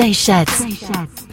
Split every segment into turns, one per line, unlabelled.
Daishat. radio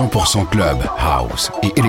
100% club, house et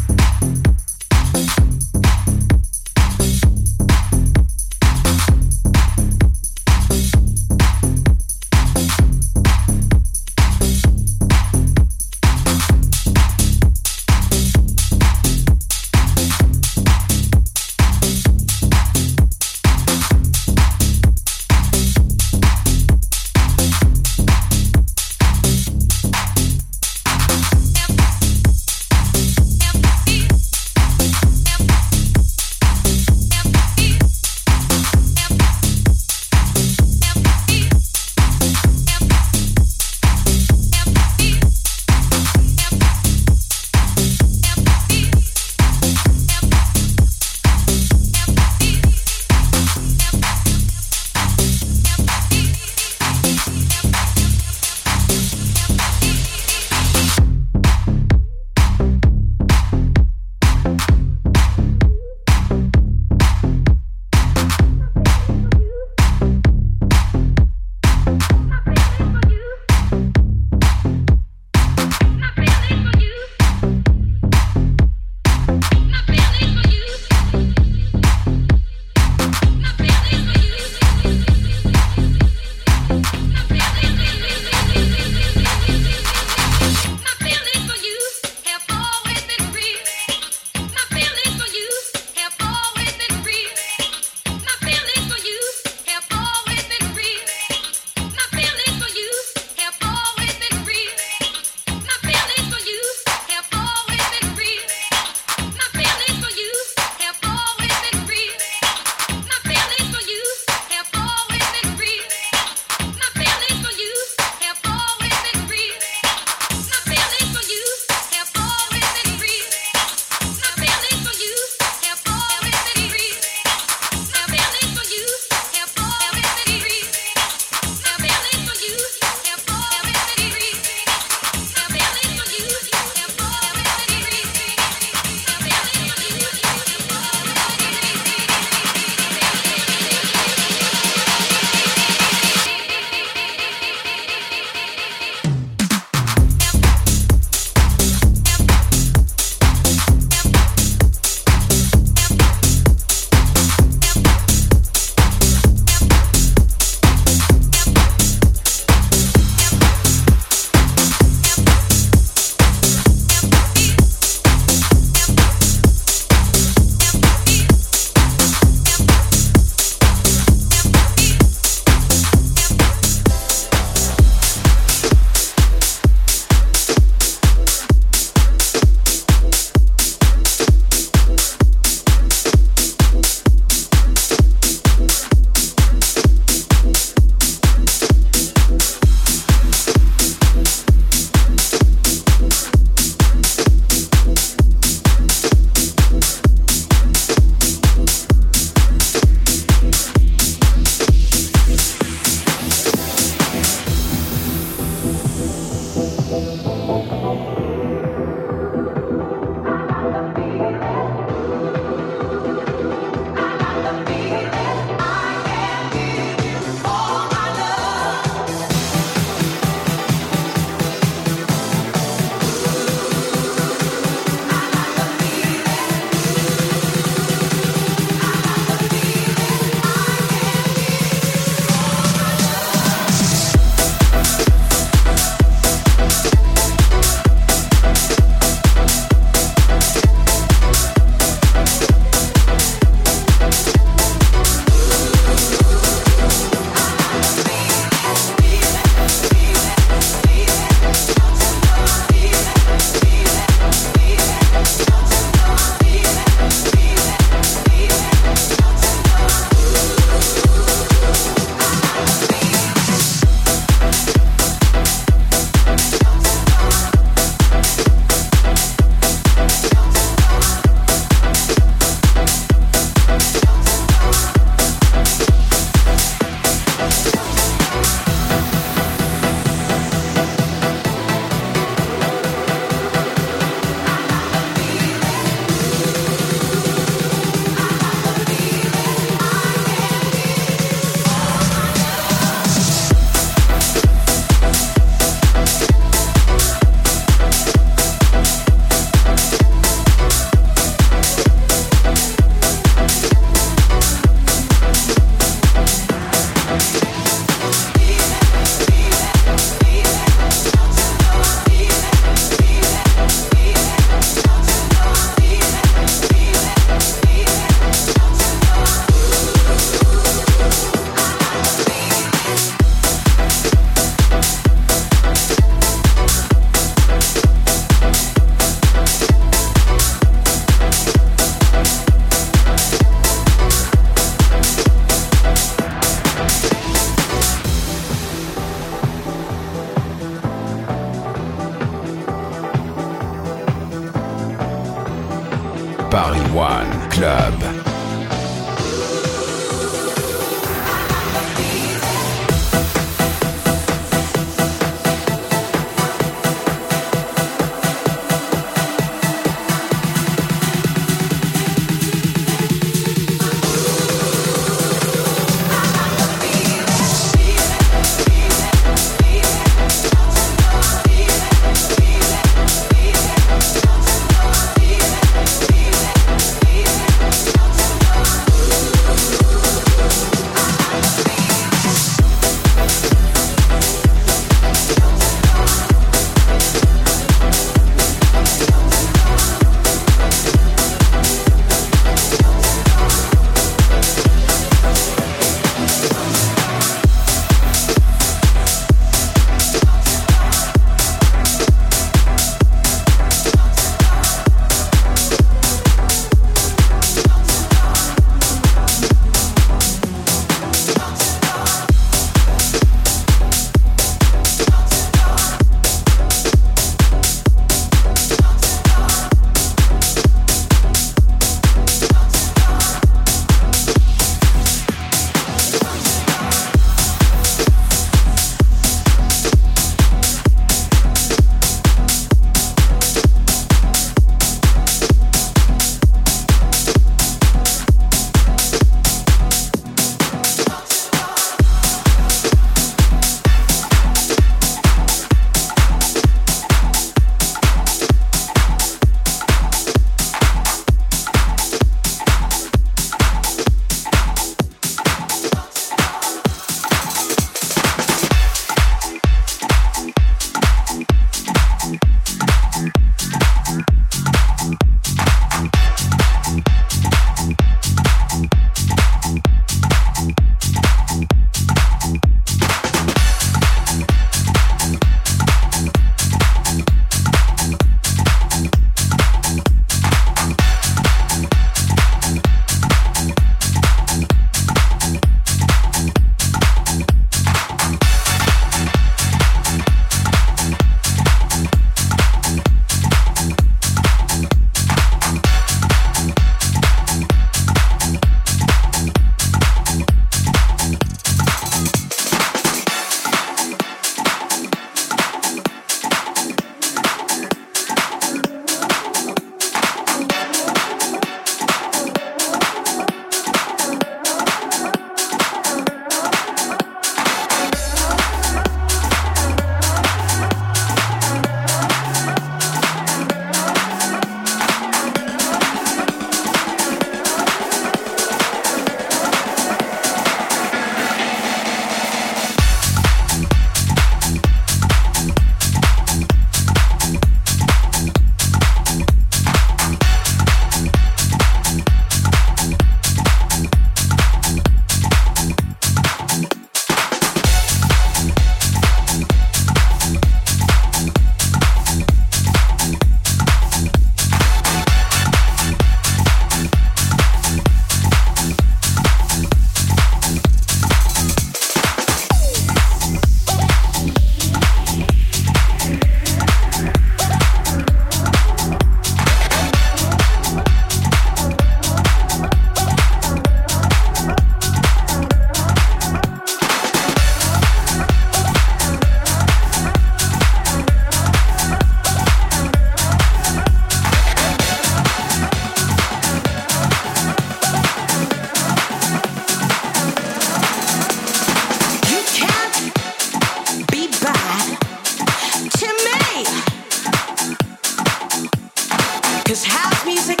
Cause house music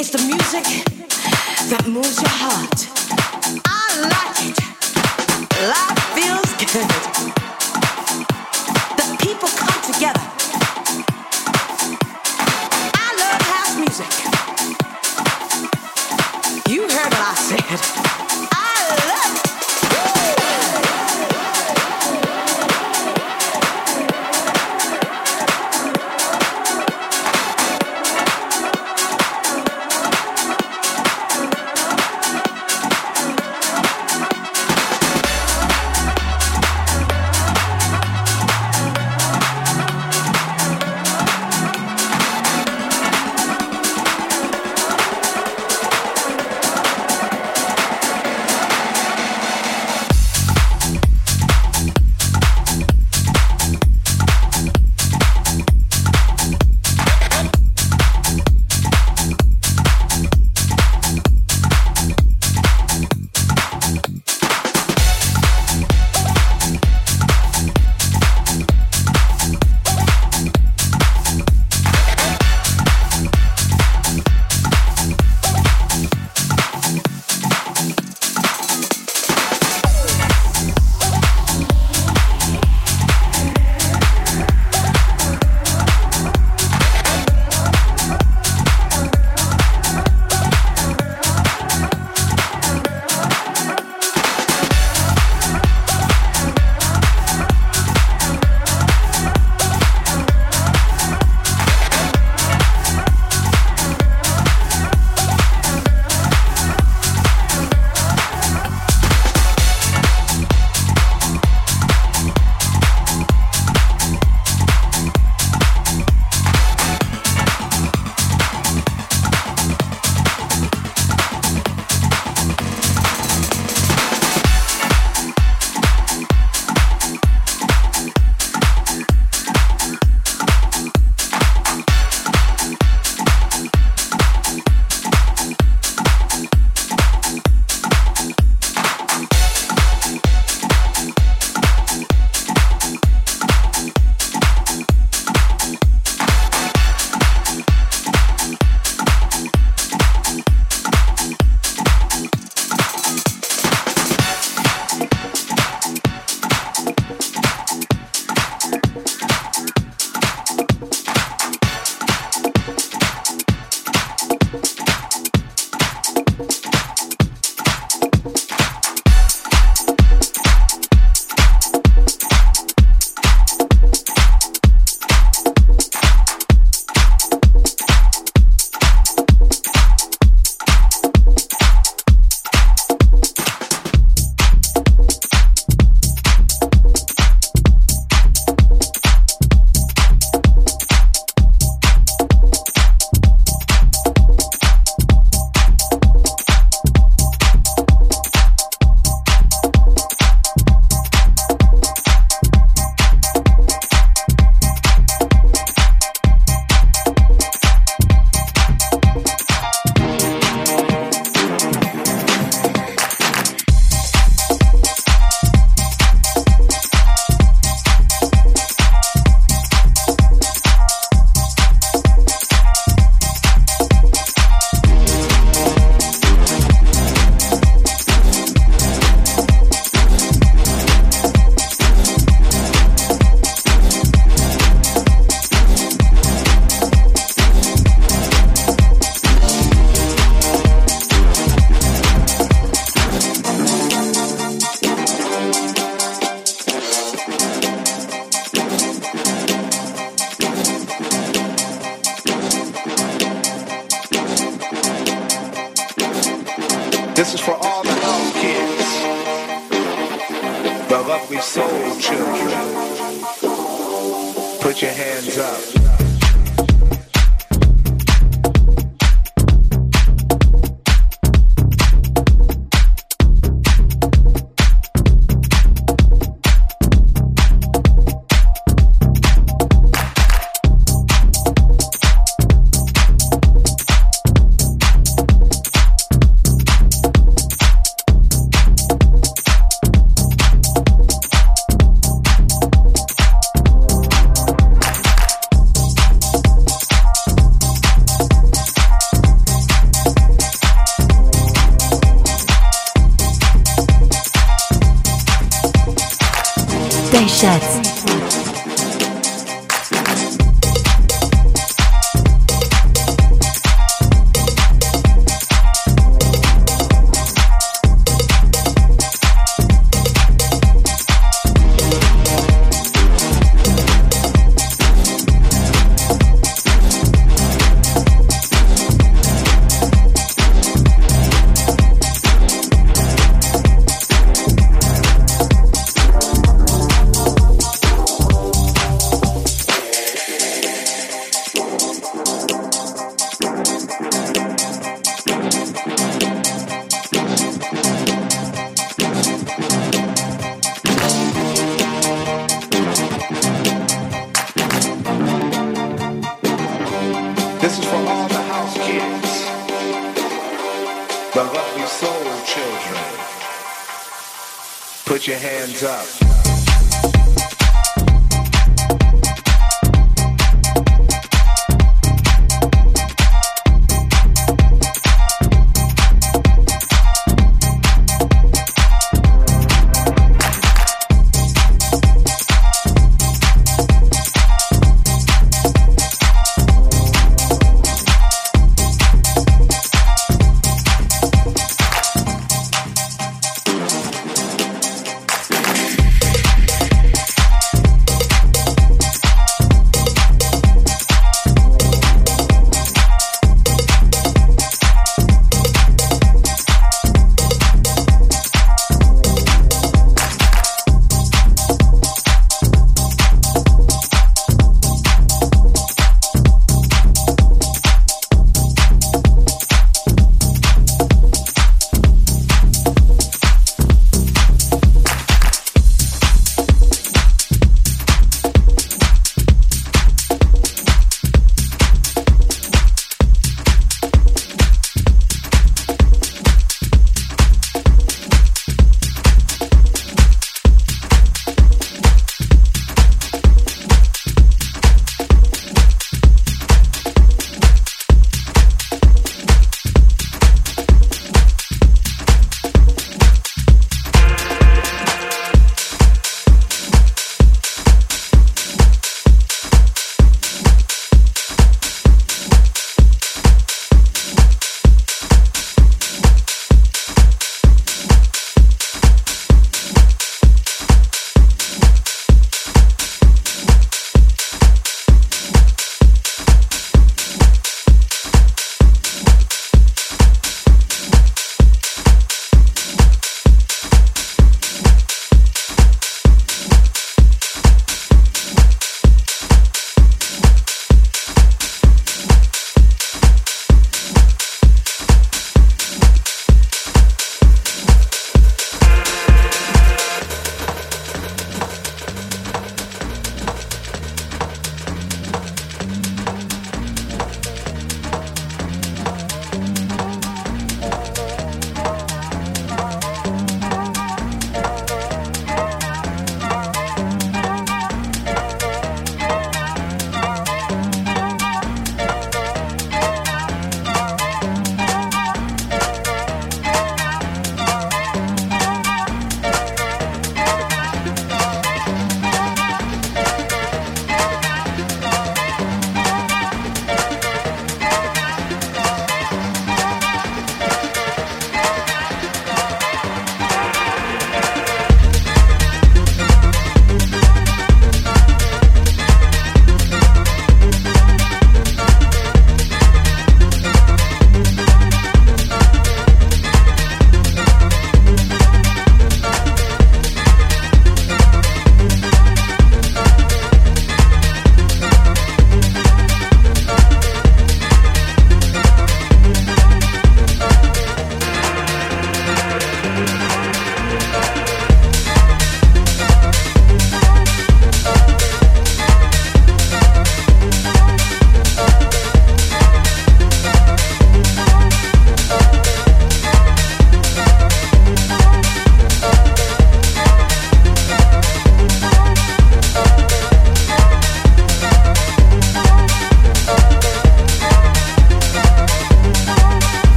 is the music that moves your heart.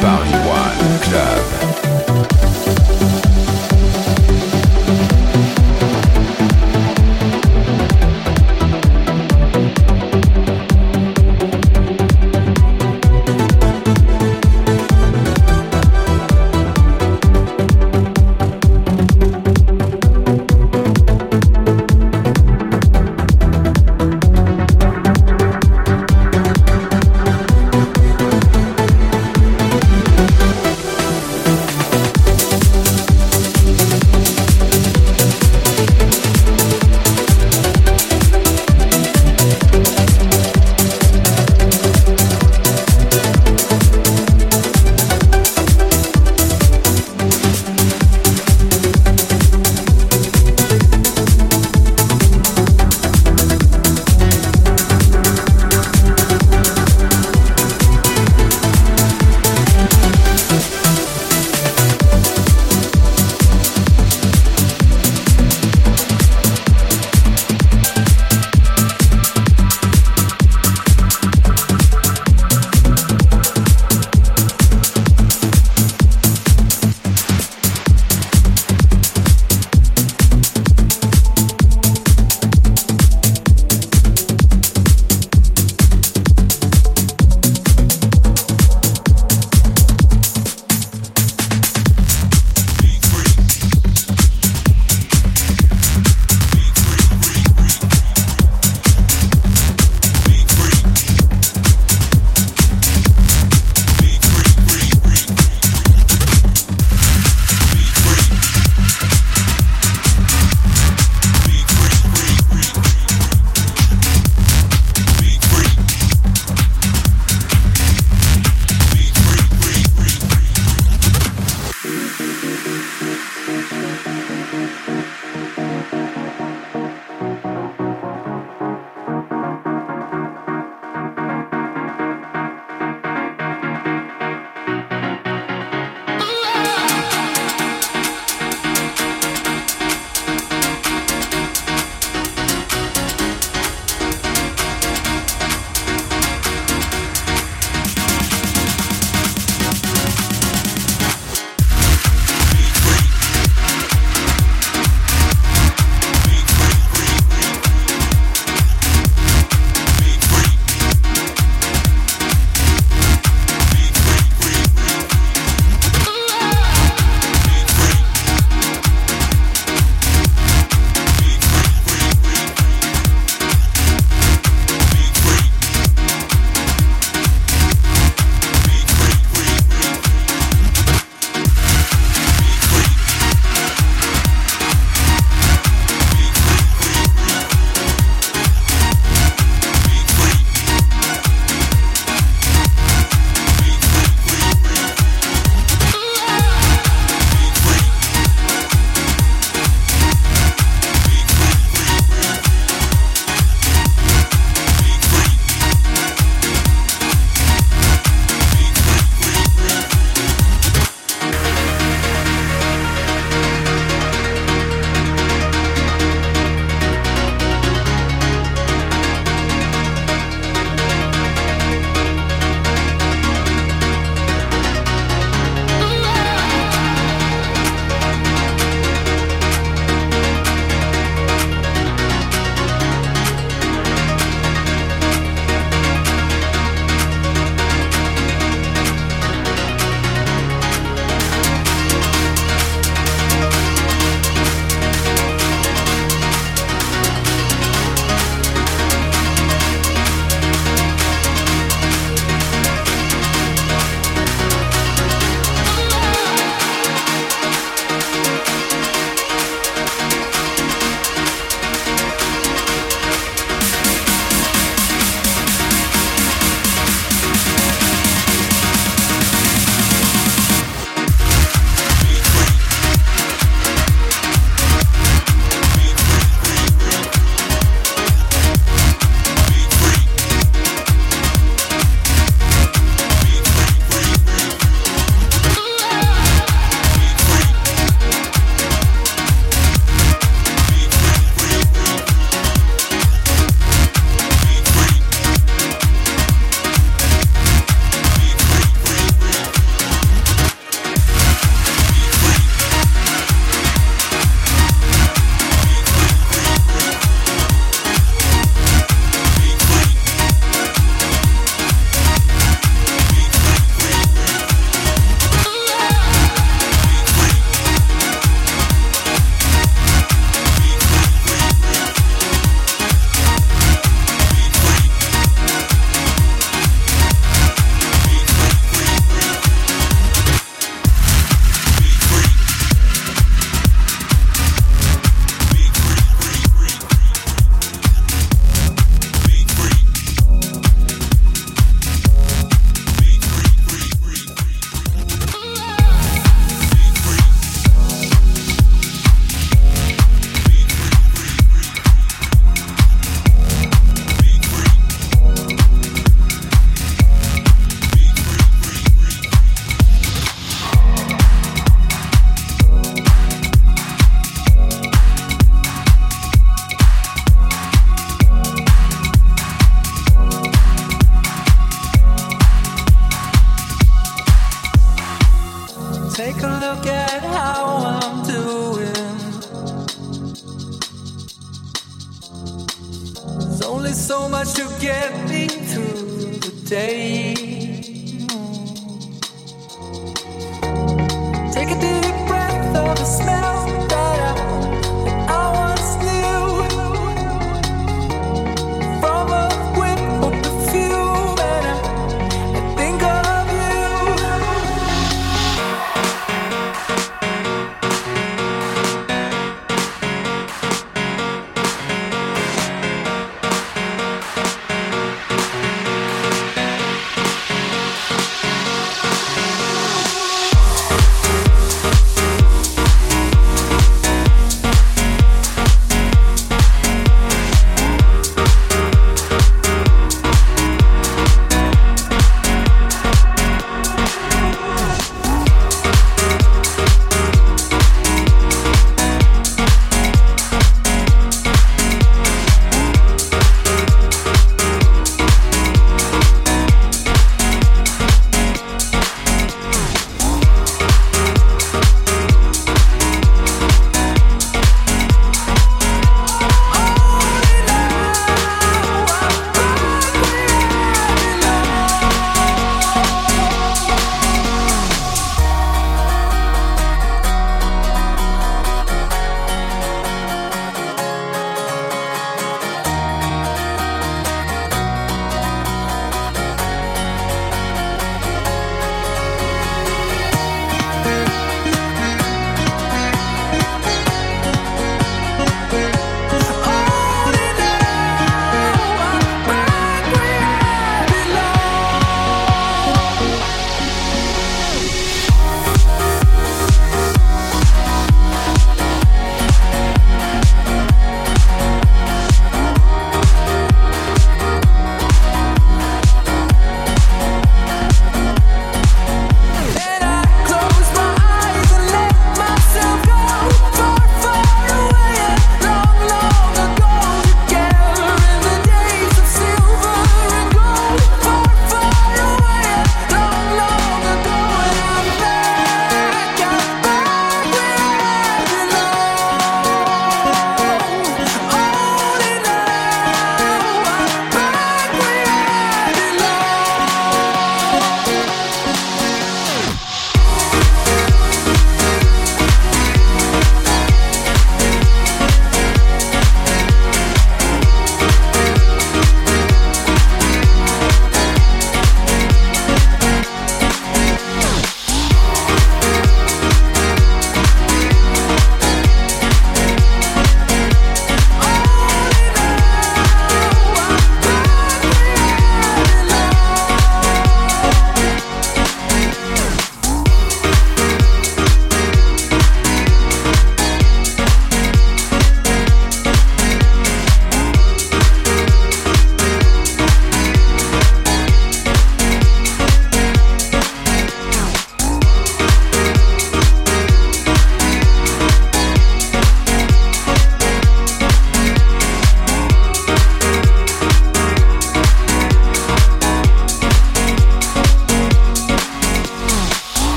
Paris One Club.